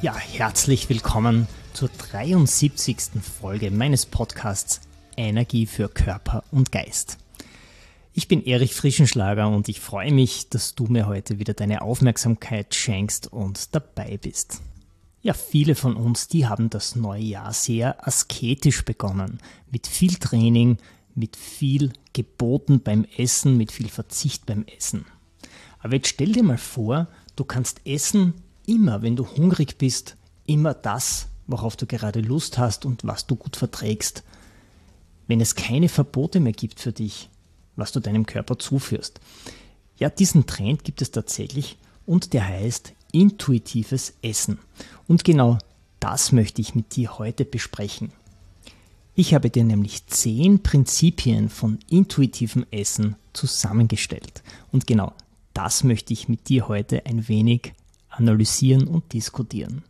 Ja, herzlich willkommen zur 73. Folge meines Podcasts Energie für Körper und Geist. Ich bin Erich Frischenschlager und ich freue mich, dass du mir heute wieder deine Aufmerksamkeit schenkst und dabei bist. Ja, viele von uns, die haben das neue Jahr sehr asketisch begonnen, mit viel Training, mit viel Geboten beim Essen, mit viel Verzicht beim Essen. Aber jetzt stell dir mal vor, du kannst essen immer, wenn du hungrig bist, immer das, worauf du gerade Lust hast und was du gut verträgst. Wenn es keine Verbote mehr gibt für dich, was du deinem Körper zuführst. Ja, diesen Trend gibt es tatsächlich und der heißt intuitives Essen. Und genau das möchte ich mit dir heute besprechen. Ich habe dir nämlich zehn Prinzipien von intuitivem Essen zusammengestellt. Und genau das möchte ich mit dir heute ein wenig analysieren und diskutieren.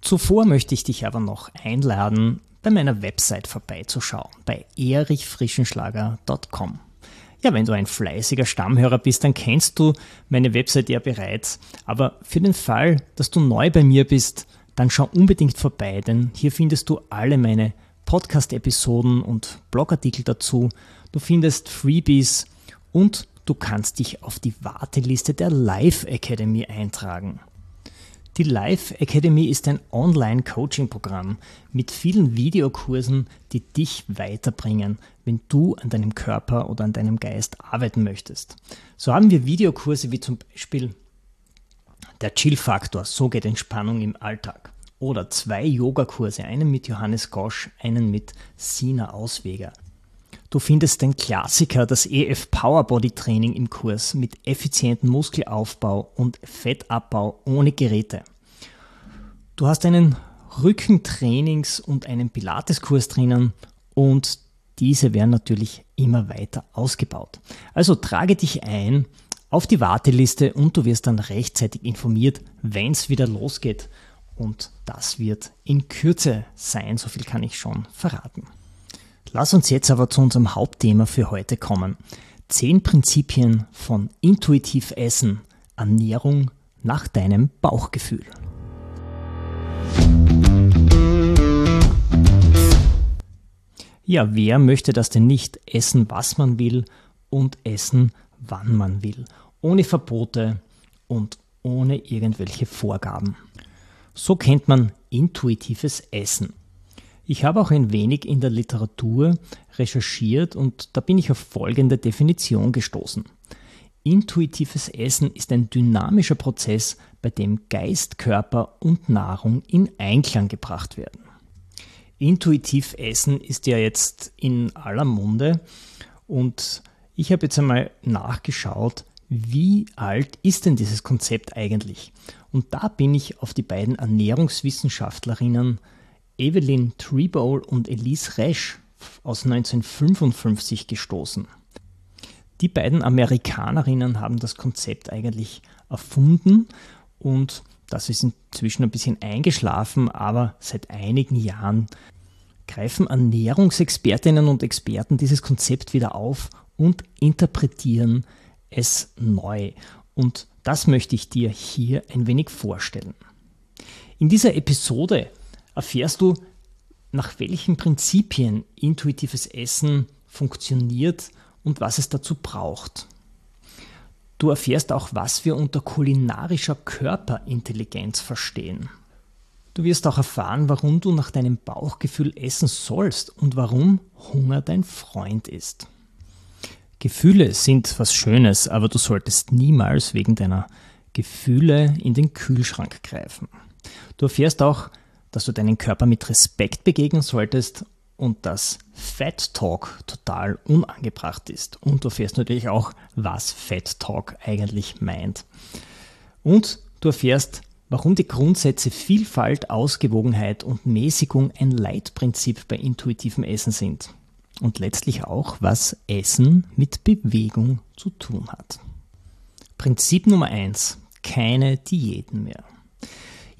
Zuvor möchte ich dich aber noch einladen, bei meiner Website vorbeizuschauen, bei erichfrischenschlager.com. Ja, wenn du ein fleißiger Stammhörer bist, dann kennst du meine Website ja bereits. Aber für den Fall, dass du neu bei mir bist, dann schau unbedingt vorbei, denn hier findest du alle meine Podcast-Episoden und Blogartikel dazu. Du findest Freebies und du kannst dich auf die Warteliste der Live Academy eintragen. Die Live Academy ist ein Online-Coaching-Programm mit vielen Videokursen, die dich weiterbringen, wenn du an deinem Körper oder an deinem Geist arbeiten möchtest. So haben wir Videokurse wie zum Beispiel der Chill-Faktor, so geht Entspannung im Alltag. Oder zwei Yogakurse, einen mit Johannes Gosch, einen mit Sina Ausweger. Du findest den Klassiker, das EF Power Body Training im Kurs mit effizientem Muskelaufbau und Fettabbau ohne Geräte. Du hast einen Rückentrainings- und einen Pilateskurs drinnen und diese werden natürlich immer weiter ausgebaut. Also trage dich ein auf die Warteliste und du wirst dann rechtzeitig informiert, wenn es wieder losgeht. Und das wird in Kürze sein, so viel kann ich schon verraten. Lass uns jetzt aber zu unserem Hauptthema für heute kommen. Zehn Prinzipien von intuitiv Essen, Ernährung nach deinem Bauchgefühl. Ja, wer möchte das denn nicht? Essen, was man will und essen, wann man will. Ohne Verbote und ohne irgendwelche Vorgaben. So kennt man intuitives Essen. Ich habe auch ein wenig in der Literatur recherchiert und da bin ich auf folgende Definition gestoßen. Intuitives Essen ist ein dynamischer Prozess, bei dem Geist, Körper und Nahrung in Einklang gebracht werden. Intuitiv Essen ist ja jetzt in aller Munde und ich habe jetzt einmal nachgeschaut, wie alt ist denn dieses Konzept eigentlich? Und da bin ich auf die beiden Ernährungswissenschaftlerinnen Evelyn Trebowl und Elise Resch aus 1955 gestoßen. Die beiden Amerikanerinnen haben das Konzept eigentlich erfunden und das ist inzwischen ein bisschen eingeschlafen, aber seit einigen Jahren greifen Ernährungsexpertinnen und Experten dieses Konzept wieder auf und interpretieren es neu. Und das möchte ich dir hier ein wenig vorstellen. In dieser Episode erfährst du, nach welchen Prinzipien intuitives Essen funktioniert und was es dazu braucht. Du erfährst auch, was wir unter kulinarischer Körperintelligenz verstehen. Du wirst auch erfahren, warum du nach deinem Bauchgefühl essen sollst und warum Hunger dein Freund ist. Gefühle sind was Schönes, aber du solltest niemals wegen deiner Gefühle in den Kühlschrank greifen. Du erfährst auch, dass du deinen Körper mit Respekt begegnen solltest und dass Fat Talk total unangebracht ist. Und du erfährst natürlich auch, was Fat Talk eigentlich meint. Und du erfährst, warum die Grundsätze Vielfalt, Ausgewogenheit und Mäßigung ein Leitprinzip bei intuitivem Essen sind. Und letztlich auch, was Essen mit Bewegung zu tun hat. Prinzip Nummer eins: Keine Diäten mehr.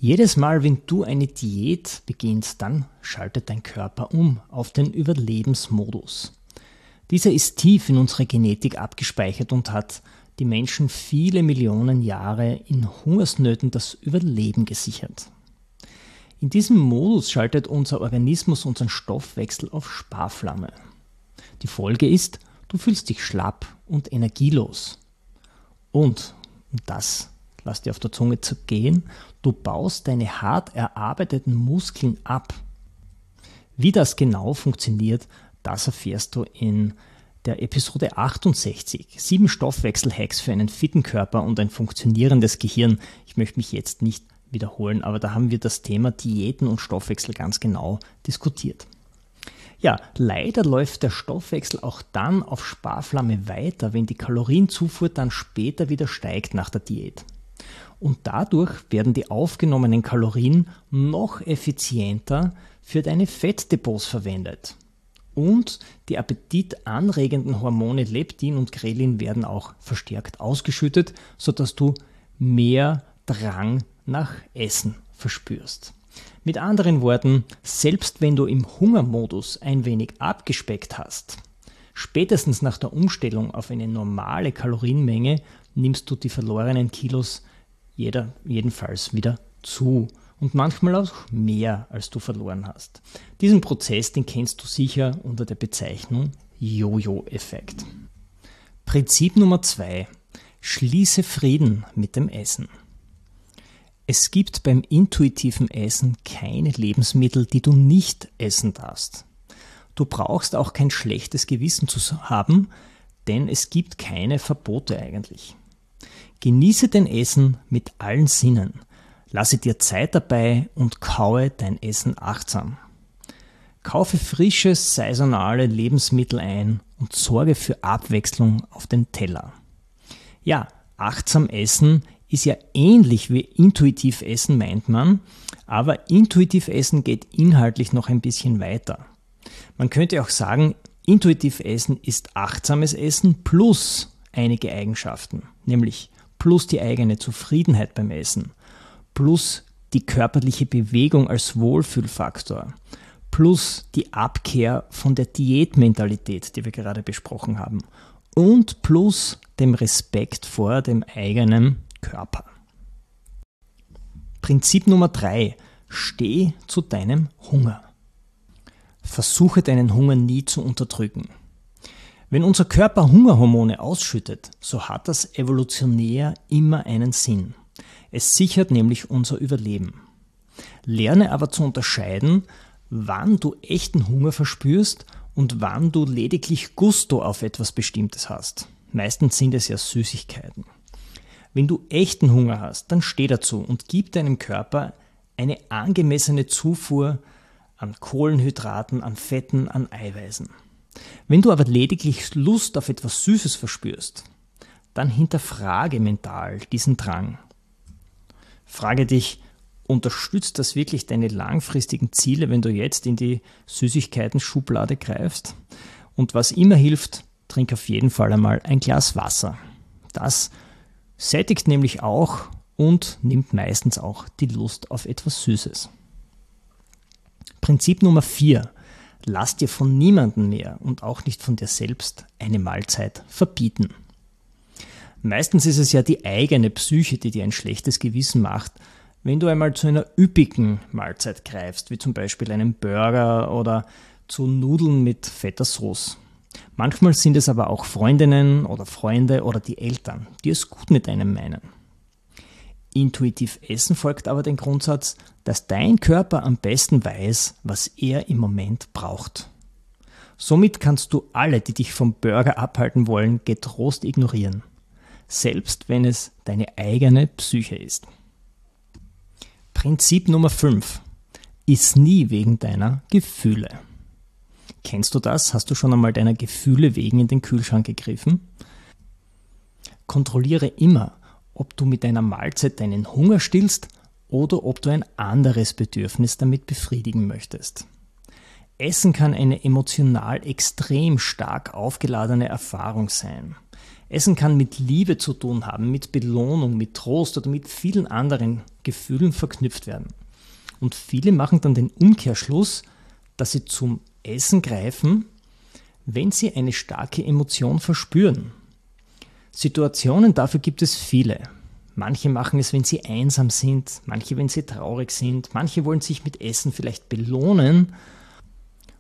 Jedes Mal, wenn du eine Diät beginnst, dann schaltet dein Körper um auf den Überlebensmodus. Dieser ist tief in unsere Genetik abgespeichert und hat die Menschen viele Millionen Jahre in Hungersnöten das Überleben gesichert. In diesem Modus schaltet unser Organismus unseren Stoffwechsel auf Sparflamme. Die Folge ist, du fühlst dich schlapp und energielos. Und, und das lass dir auf der Zunge zu gehen, du baust deine hart erarbeiteten Muskeln ab. Wie das genau funktioniert, das erfährst du in der Episode 68. Sieben Stoffwechsel-Hacks für einen fitten Körper und ein funktionierendes Gehirn. Ich möchte mich jetzt nicht wiederholen, aber da haben wir das Thema Diäten und Stoffwechsel ganz genau diskutiert. Ja, leider läuft der Stoffwechsel auch dann auf Sparflamme weiter, wenn die Kalorienzufuhr dann später wieder steigt nach der Diät und dadurch werden die aufgenommenen Kalorien noch effizienter für deine Fettdepots verwendet. Und die appetitanregenden Hormone Leptin und Grelin werden auch verstärkt ausgeschüttet, sodass du mehr Drang nach Essen verspürst. Mit anderen Worten, selbst wenn du im Hungermodus ein wenig abgespeckt hast, spätestens nach der Umstellung auf eine normale Kalorienmenge nimmst du die verlorenen Kilos jeder jedenfalls wieder zu und manchmal auch mehr, als du verloren hast. Diesen Prozess, den kennst du sicher unter der Bezeichnung Jojo-Effekt. Prinzip Nummer zwei: Schließe Frieden mit dem Essen. Es gibt beim intuitiven Essen keine Lebensmittel, die du nicht essen darfst. Du brauchst auch kein schlechtes Gewissen zu haben, denn es gibt keine Verbote eigentlich. Genieße dein Essen mit allen Sinnen. Lasse dir Zeit dabei und kaue dein Essen achtsam. Kaufe frische, saisonale Lebensmittel ein und sorge für Abwechslung auf den Teller. Ja, achtsam essen ist ja ähnlich wie intuitiv essen, meint man, aber intuitiv essen geht inhaltlich noch ein bisschen weiter. Man könnte auch sagen, intuitiv essen ist achtsames Essen plus einige Eigenschaften, nämlich plus die eigene Zufriedenheit beim Essen, plus die körperliche Bewegung als Wohlfühlfaktor, plus die Abkehr von der Diätmentalität, die wir gerade besprochen haben, und plus dem Respekt vor dem eigenen Körper. Prinzip Nummer drei: Steh zu deinem Hunger. Versuche deinen Hunger nie zu unterdrücken. Wenn unser Körper Hungerhormone ausschüttet, so hat das evolutionär immer einen Sinn. Es sichert nämlich unser Überleben. Lerne aber zu unterscheiden, wann du echten Hunger verspürst und wann du lediglich Gusto auf etwas Bestimmtes hast. Meistens sind es ja Süßigkeiten. Wenn du echten Hunger hast, dann steh dazu und gib deinem Körper eine angemessene Zufuhr an Kohlenhydraten, an Fetten, an Eiweißen. Wenn du aber lediglich Lust auf etwas Süßes verspürst, dann hinterfrage mental diesen Drang. Frage dich, unterstützt das wirklich deine langfristigen Ziele, wenn du jetzt in die Süßigkeiten-Schublade greifst? Und was immer hilft, trink auf jeden Fall einmal ein Glas Wasser. Das sättigt nämlich auch und nimmt meistens auch die Lust auf etwas Süßes. Prinzip Nummer 4. Lass dir von niemandem mehr und auch nicht von dir selbst eine Mahlzeit verbieten. Meistens ist es ja die eigene Psyche, die dir ein schlechtes Gewissen macht, wenn du einmal zu einer üppigen Mahlzeit greifst, wie zum Beispiel einem Burger oder zu Nudeln mit fetter Sauce. Manchmal sind es aber auch Freundinnen oder Freunde oder die Eltern, die es gut mit einem meinen. Intuitiv Essen folgt aber dem Grundsatz, dass dein Körper am besten weiß, was er im Moment braucht. Somit kannst du alle, die dich vom Burger abhalten wollen, getrost ignorieren, selbst wenn es deine eigene Psyche ist. Prinzip Nummer 5. Iss nie wegen deiner Gefühle. Kennst du das? Hast du schon einmal deiner Gefühle wegen in den Kühlschrank gegriffen? Kontrolliere immer, ob du mit deiner Mahlzeit deinen Hunger stillst oder ob du ein anderes Bedürfnis damit befriedigen möchtest. Essen kann eine emotional extrem stark aufgeladene Erfahrung sein. Essen kann mit Liebe zu tun haben, mit Belohnung, mit Trost oder mit vielen anderen Gefühlen verknüpft werden. Und viele machen dann den Umkehrschluss, dass sie zum Essen greifen, wenn sie eine starke Emotion verspüren. Situationen dafür gibt es viele. Manche machen es, wenn sie einsam sind, manche, wenn sie traurig sind, manche wollen sich mit Essen vielleicht belohnen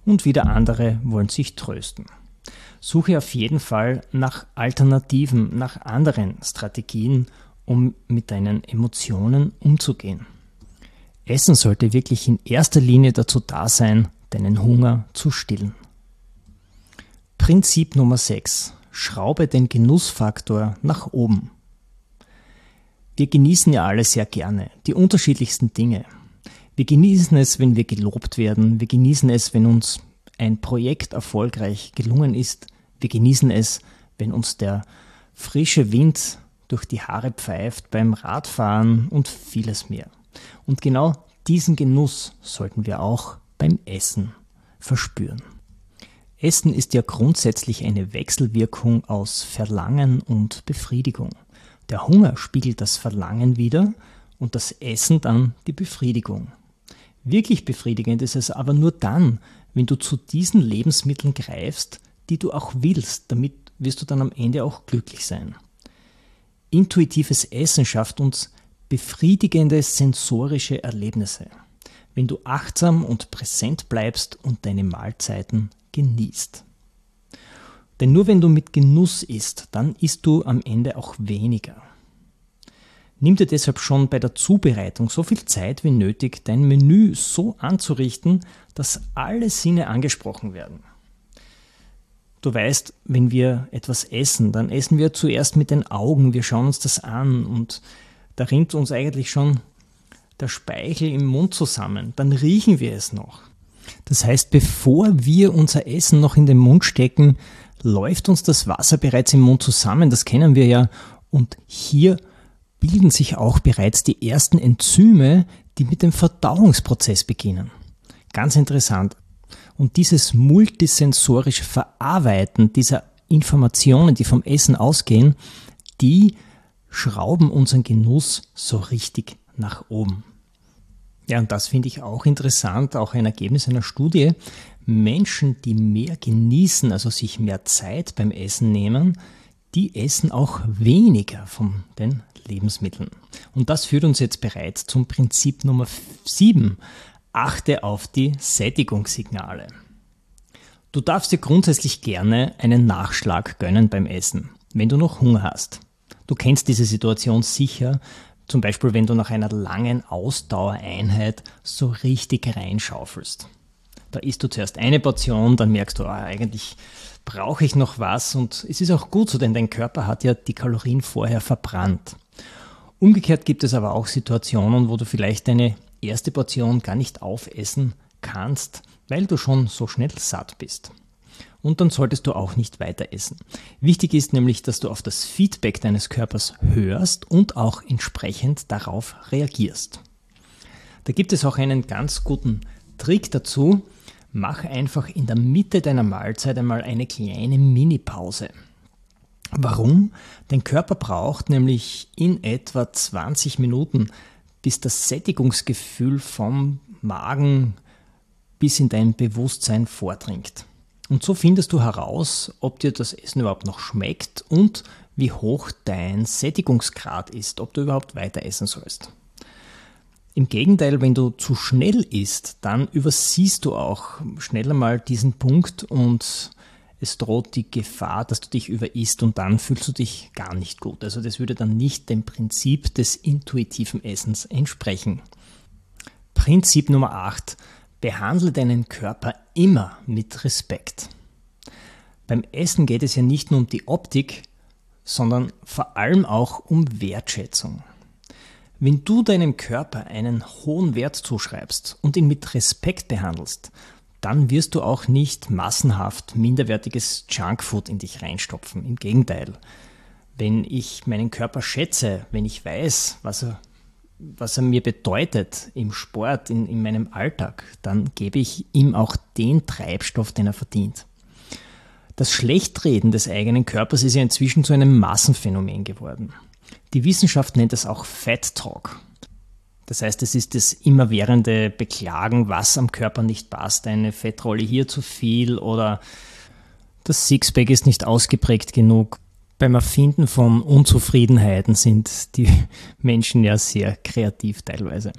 und wieder andere wollen sich trösten. Suche auf jeden Fall nach Alternativen, nach anderen Strategien, um mit deinen Emotionen umzugehen. Essen sollte wirklich in erster Linie dazu da sein, deinen Hunger zu stillen. Prinzip Nummer 6. Schraube den Genussfaktor nach oben. Wir genießen ja alle sehr gerne die unterschiedlichsten Dinge. Wir genießen es, wenn wir gelobt werden. Wir genießen es, wenn uns ein Projekt erfolgreich gelungen ist. Wir genießen es, wenn uns der frische Wind durch die Haare pfeift beim Radfahren und vieles mehr. Und genau diesen Genuss sollten wir auch beim Essen verspüren. Essen ist ja grundsätzlich eine Wechselwirkung aus Verlangen und Befriedigung. Der Hunger spiegelt das Verlangen wider und das Essen dann die Befriedigung. Wirklich befriedigend ist es aber nur dann, wenn du zu diesen Lebensmitteln greifst, die du auch willst. Damit wirst du dann am Ende auch glücklich sein. Intuitives Essen schafft uns befriedigende sensorische Erlebnisse, wenn du achtsam und präsent bleibst und deine Mahlzeiten genießt. Denn nur wenn du mit Genuss isst, dann isst du am Ende auch weniger. Nimm dir deshalb schon bei der Zubereitung so viel Zeit wie nötig, dein Menü so anzurichten, dass alle Sinne angesprochen werden. Du weißt, wenn wir etwas essen, dann essen wir zuerst mit den Augen, wir schauen uns das an und da rinnt uns eigentlich schon der Speichel im Mund zusammen, dann riechen wir es noch. Das heißt, bevor wir unser Essen noch in den Mund stecken, läuft uns das Wasser bereits im Mund zusammen, das kennen wir ja, und hier bilden sich auch bereits die ersten Enzyme, die mit dem Verdauungsprozess beginnen. Ganz interessant. Und dieses multisensorische Verarbeiten dieser Informationen, die vom Essen ausgehen, die schrauben unseren Genuss so richtig nach oben. Ja, und das finde ich auch interessant, auch ein Ergebnis einer Studie. Menschen, die mehr genießen, also sich mehr Zeit beim Essen nehmen, die essen auch weniger von den Lebensmitteln. Und das führt uns jetzt bereits zum Prinzip Nummer 7. Achte auf die Sättigungssignale. Du darfst dir grundsätzlich gerne einen Nachschlag gönnen beim Essen, wenn du noch Hunger hast. Du kennst diese Situation sicher, zum Beispiel wenn du nach einer langen Ausdauereinheit so richtig reinschaufelst. Da isst du zuerst eine Portion, dann merkst du, ah, eigentlich brauche ich noch was und es ist auch gut so, denn dein Körper hat ja die Kalorien vorher verbrannt. Umgekehrt gibt es aber auch Situationen, wo du vielleicht deine erste Portion gar nicht aufessen kannst, weil du schon so schnell satt bist und dann solltest du auch nicht weiter essen. Wichtig ist nämlich, dass du auf das Feedback deines Körpers hörst und auch entsprechend darauf reagierst. Da gibt es auch einen ganz guten Trick dazu. Mach einfach in der Mitte deiner Mahlzeit einmal eine kleine Mini-Pause. Warum? Dein Körper braucht nämlich in etwa 20 Minuten, bis das Sättigungsgefühl vom Magen bis in dein Bewusstsein vordringt. Und so findest du heraus, ob dir das Essen überhaupt noch schmeckt und wie hoch dein Sättigungsgrad ist, ob du überhaupt weiter essen sollst. Im Gegenteil, wenn du zu schnell isst, dann übersiehst du auch schneller mal diesen Punkt und es droht die Gefahr, dass du dich überisst und dann fühlst du dich gar nicht gut. Also das würde dann nicht dem Prinzip des intuitiven Essens entsprechen. Prinzip Nummer 8. Behandle deinen Körper immer mit Respekt. Beim Essen geht es ja nicht nur um die Optik, sondern vor allem auch um Wertschätzung. Wenn du deinem Körper einen hohen Wert zuschreibst und ihn mit Respekt behandelst, dann wirst du auch nicht massenhaft minderwertiges Junkfood in dich reinstopfen. Im Gegenteil. Wenn ich meinen Körper schätze, wenn ich weiß, was er, was er mir bedeutet im Sport, in, in meinem Alltag, dann gebe ich ihm auch den Treibstoff, den er verdient. Das Schlechtreden des eigenen Körpers ist ja inzwischen zu einem Massenphänomen geworden. Die Wissenschaft nennt es auch Fat Talk. Das heißt, es ist das immerwährende Beklagen, was am Körper nicht passt. Eine Fettrolle hier zu viel oder das Sixpack ist nicht ausgeprägt genug. Beim Erfinden von Unzufriedenheiten sind die Menschen ja sehr kreativ teilweise.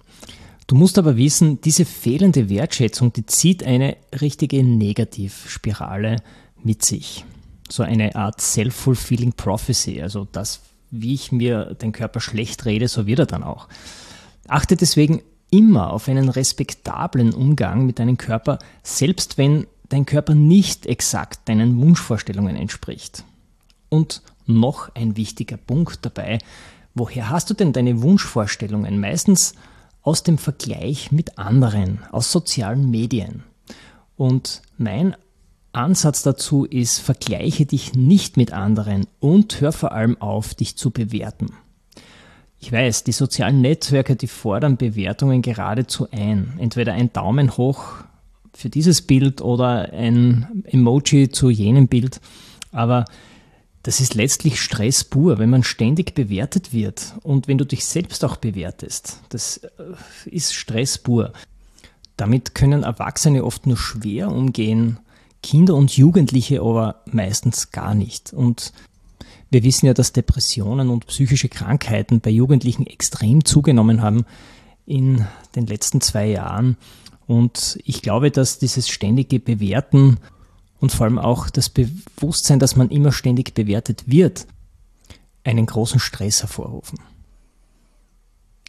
Du musst aber wissen, diese fehlende Wertschätzung, die zieht eine richtige Negativspirale mit sich. So eine Art self-fulfilling prophecy, also das, wie ich mir den Körper schlecht rede, so wird er dann auch. Achte deswegen immer auf einen respektablen Umgang mit deinem Körper, selbst wenn dein Körper nicht exakt deinen Wunschvorstellungen entspricht. Und noch ein wichtiger Punkt dabei, woher hast du denn deine Wunschvorstellungen? Meistens aus dem Vergleich mit anderen, aus sozialen Medien. Und mein Ansatz dazu ist, vergleiche dich nicht mit anderen und hör vor allem auf, dich zu bewerten. Ich weiß, die sozialen Netzwerke, die fordern Bewertungen geradezu ein. Entweder ein Daumen hoch für dieses Bild oder ein Emoji zu jenem Bild. Aber das ist letztlich Stress pur, wenn man ständig bewertet wird und wenn du dich selbst auch bewertest. Das äh, ist Stress pur. Damit können Erwachsene oft nur schwer umgehen, Kinder und Jugendliche aber meistens gar nicht. Und wir wissen ja, dass Depressionen und psychische Krankheiten bei Jugendlichen extrem zugenommen haben in den letzten zwei Jahren. Und ich glaube, dass dieses ständige Bewerten und vor allem auch das Bewusstsein, dass man immer ständig bewertet wird, einen großen Stress hervorrufen.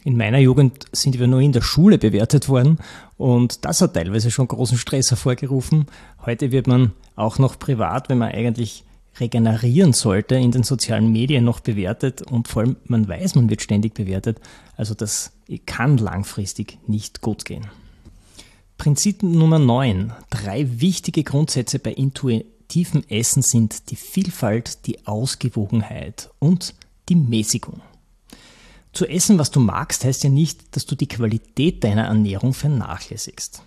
In meiner Jugend sind wir nur in der Schule bewertet worden und das hat teilweise schon großen Stress hervorgerufen. Heute wird man auch noch privat, wenn man eigentlich regenerieren sollte, in den sozialen Medien noch bewertet und vor allem man weiß, man wird ständig bewertet. Also das kann langfristig nicht gut gehen. Prinzip Nummer 9. Drei wichtige Grundsätze bei intuitivem Essen sind die Vielfalt, die Ausgewogenheit und die Mäßigung. Zu essen, was du magst, heißt ja nicht, dass du die Qualität deiner Ernährung vernachlässigst.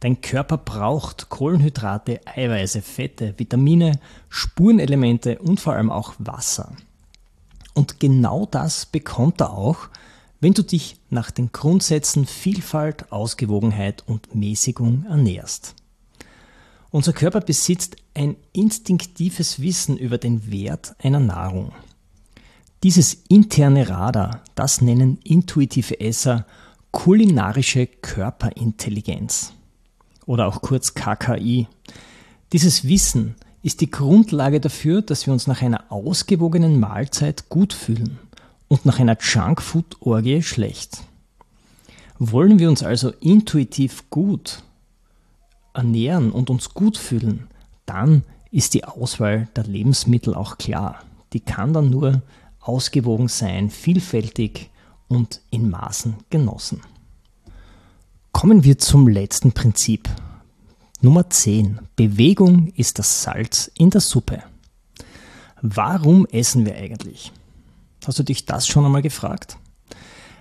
Dein Körper braucht Kohlenhydrate, Eiweiße, Fette, Vitamine, Spurenelemente und vor allem auch Wasser. Und genau das bekommt er auch, wenn du dich nach den Grundsätzen Vielfalt, Ausgewogenheit und Mäßigung ernährst. Unser Körper besitzt ein instinktives Wissen über den Wert einer Nahrung. Dieses interne Radar, das nennen intuitive Esser kulinarische Körperintelligenz oder auch kurz KKI. Dieses Wissen ist die Grundlage dafür, dass wir uns nach einer ausgewogenen Mahlzeit gut fühlen und nach einer Junkfood-Orgie schlecht. Wollen wir uns also intuitiv gut ernähren und uns gut fühlen, dann ist die Auswahl der Lebensmittel auch klar. Die kann dann nur ausgewogen sein, vielfältig und in Maßen genossen. Kommen wir zum letzten Prinzip. Nummer 10. Bewegung ist das Salz in der Suppe. Warum essen wir eigentlich? Hast du dich das schon einmal gefragt?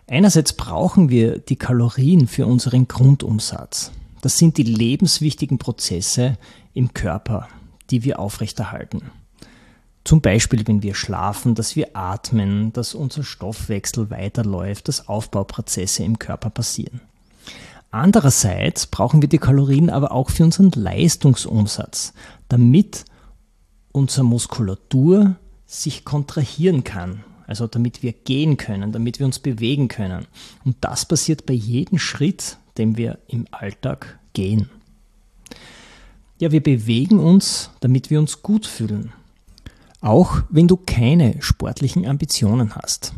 Einerseits brauchen wir die Kalorien für unseren Grundumsatz. Das sind die lebenswichtigen Prozesse im Körper, die wir aufrechterhalten. Zum Beispiel, wenn wir schlafen, dass wir atmen, dass unser Stoffwechsel weiterläuft, dass Aufbauprozesse im Körper passieren. Andererseits brauchen wir die Kalorien aber auch für unseren Leistungsumsatz, damit unsere Muskulatur sich kontrahieren kann, also damit wir gehen können, damit wir uns bewegen können. Und das passiert bei jedem Schritt, den wir im Alltag gehen. Ja, wir bewegen uns, damit wir uns gut fühlen. Auch wenn du keine sportlichen Ambitionen hast.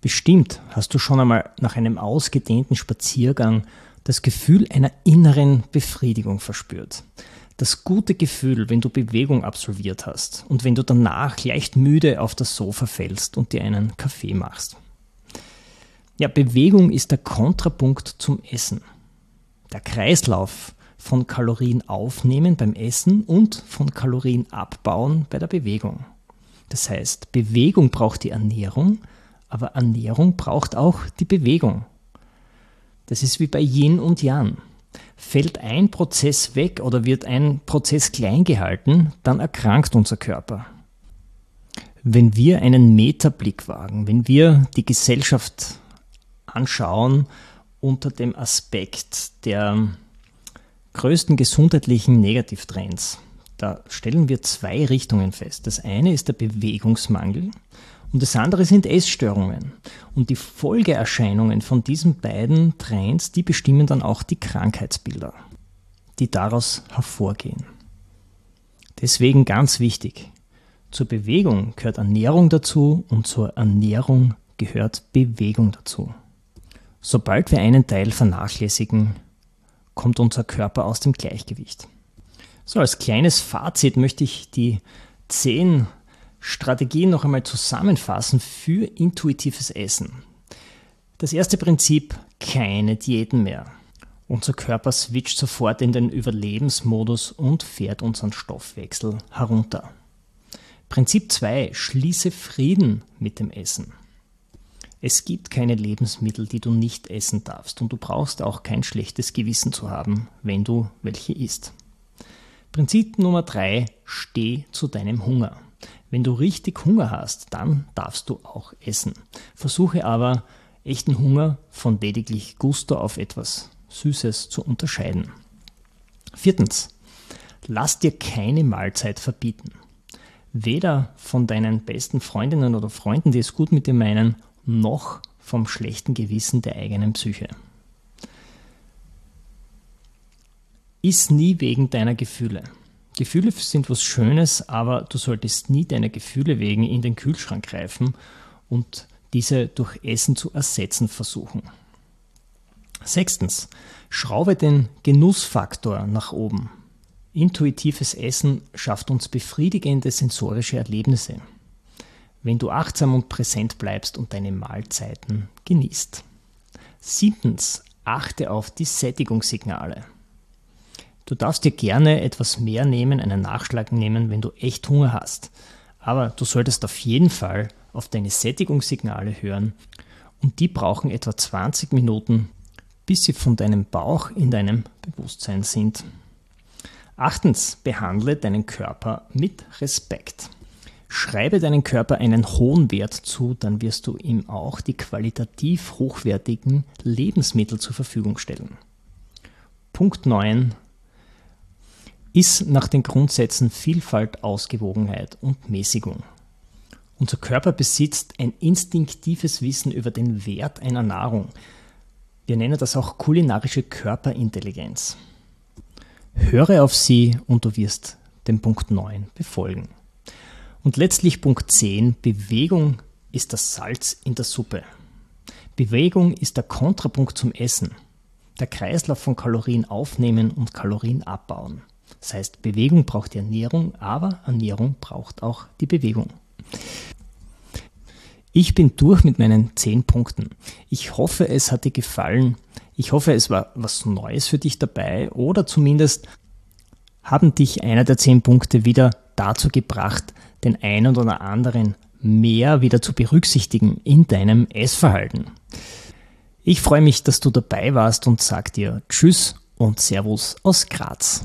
Bestimmt hast du schon einmal nach einem ausgedehnten Spaziergang das Gefühl einer inneren Befriedigung verspürt. Das gute Gefühl, wenn du Bewegung absolviert hast und wenn du danach leicht müde auf das Sofa fällst und dir einen Kaffee machst. Ja, Bewegung ist der Kontrapunkt zum Essen. Der Kreislauf von Kalorien aufnehmen beim Essen und von Kalorien abbauen bei der Bewegung. Das heißt, Bewegung braucht die Ernährung, aber Ernährung braucht auch die Bewegung. Das ist wie bei Yin und Yang. Fällt ein Prozess weg oder wird ein Prozess klein gehalten, dann erkrankt unser Körper. Wenn wir einen Metablick wagen, wenn wir die Gesellschaft anschauen unter dem Aspekt der größten gesundheitlichen Negativtrends, da stellen wir zwei Richtungen fest. Das eine ist der Bewegungsmangel und das andere sind Essstörungen. Und die Folgeerscheinungen von diesen beiden Trends, die bestimmen dann auch die Krankheitsbilder, die daraus hervorgehen. Deswegen ganz wichtig, zur Bewegung gehört Ernährung dazu und zur Ernährung gehört Bewegung dazu. Sobald wir einen Teil vernachlässigen, kommt unser Körper aus dem Gleichgewicht. So, als kleines Fazit möchte ich die zehn Strategien noch einmal zusammenfassen für intuitives Essen. Das erste Prinzip, keine Diäten mehr. Unser Körper switcht sofort in den Überlebensmodus und fährt unseren Stoffwechsel herunter. Prinzip 2, schließe Frieden mit dem Essen. Es gibt keine Lebensmittel, die du nicht essen darfst und du brauchst auch kein schlechtes Gewissen zu haben, wenn du welche isst. Prinzip Nummer 3, steh zu deinem Hunger. Wenn du richtig Hunger hast, dann darfst du auch essen. Versuche aber, echten Hunger von lediglich Gusto auf etwas Süßes zu unterscheiden. Viertens, lass dir keine Mahlzeit verbieten. Weder von deinen besten Freundinnen oder Freunden, die es gut mit dir meinen, noch vom schlechten Gewissen der eigenen Psyche. Iss nie wegen deiner Gefühle. Gefühle sind was Schönes, aber du solltest nie deine Gefühle wegen in den Kühlschrank greifen und diese durch Essen zu ersetzen versuchen. Sechstens, schraube den Genussfaktor nach oben. Intuitives Essen schafft uns befriedigende sensorische Erlebnisse, wenn du achtsam und präsent bleibst und deine Mahlzeiten genießt. Siebtens, achte auf die Sättigungssignale. Du darfst dir gerne etwas mehr nehmen, einen Nachschlag nehmen, wenn du echt Hunger hast. Aber du solltest auf jeden Fall auf deine Sättigungssignale hören und die brauchen etwa 20 Minuten, bis sie von deinem Bauch in deinem Bewusstsein sind. Achtens, behandle deinen Körper mit Respekt. Schreibe deinen Körper einen hohen Wert zu, dann wirst du ihm auch die qualitativ hochwertigen Lebensmittel zur Verfügung stellen. Punkt 9 ist nach den Grundsätzen Vielfalt, Ausgewogenheit und Mäßigung. Unser Körper besitzt ein instinktives Wissen über den Wert einer Nahrung. Wir nennen das auch kulinarische Körperintelligenz. Höre auf sie und du wirst den Punkt 9 befolgen. Und letztlich Punkt 10, Bewegung ist das Salz in der Suppe. Bewegung ist der Kontrapunkt zum Essen. Der Kreislauf von Kalorien aufnehmen und Kalorien abbauen. Das heißt, Bewegung braucht die Ernährung, aber Ernährung braucht auch die Bewegung. Ich bin durch mit meinen zehn Punkten. Ich hoffe, es hat dir gefallen. Ich hoffe, es war was Neues für dich dabei oder zumindest haben dich einer der zehn Punkte wieder dazu gebracht, den einen oder anderen mehr wieder zu berücksichtigen in deinem Essverhalten. Ich freue mich, dass du dabei warst und sag dir Tschüss und Servus aus Graz.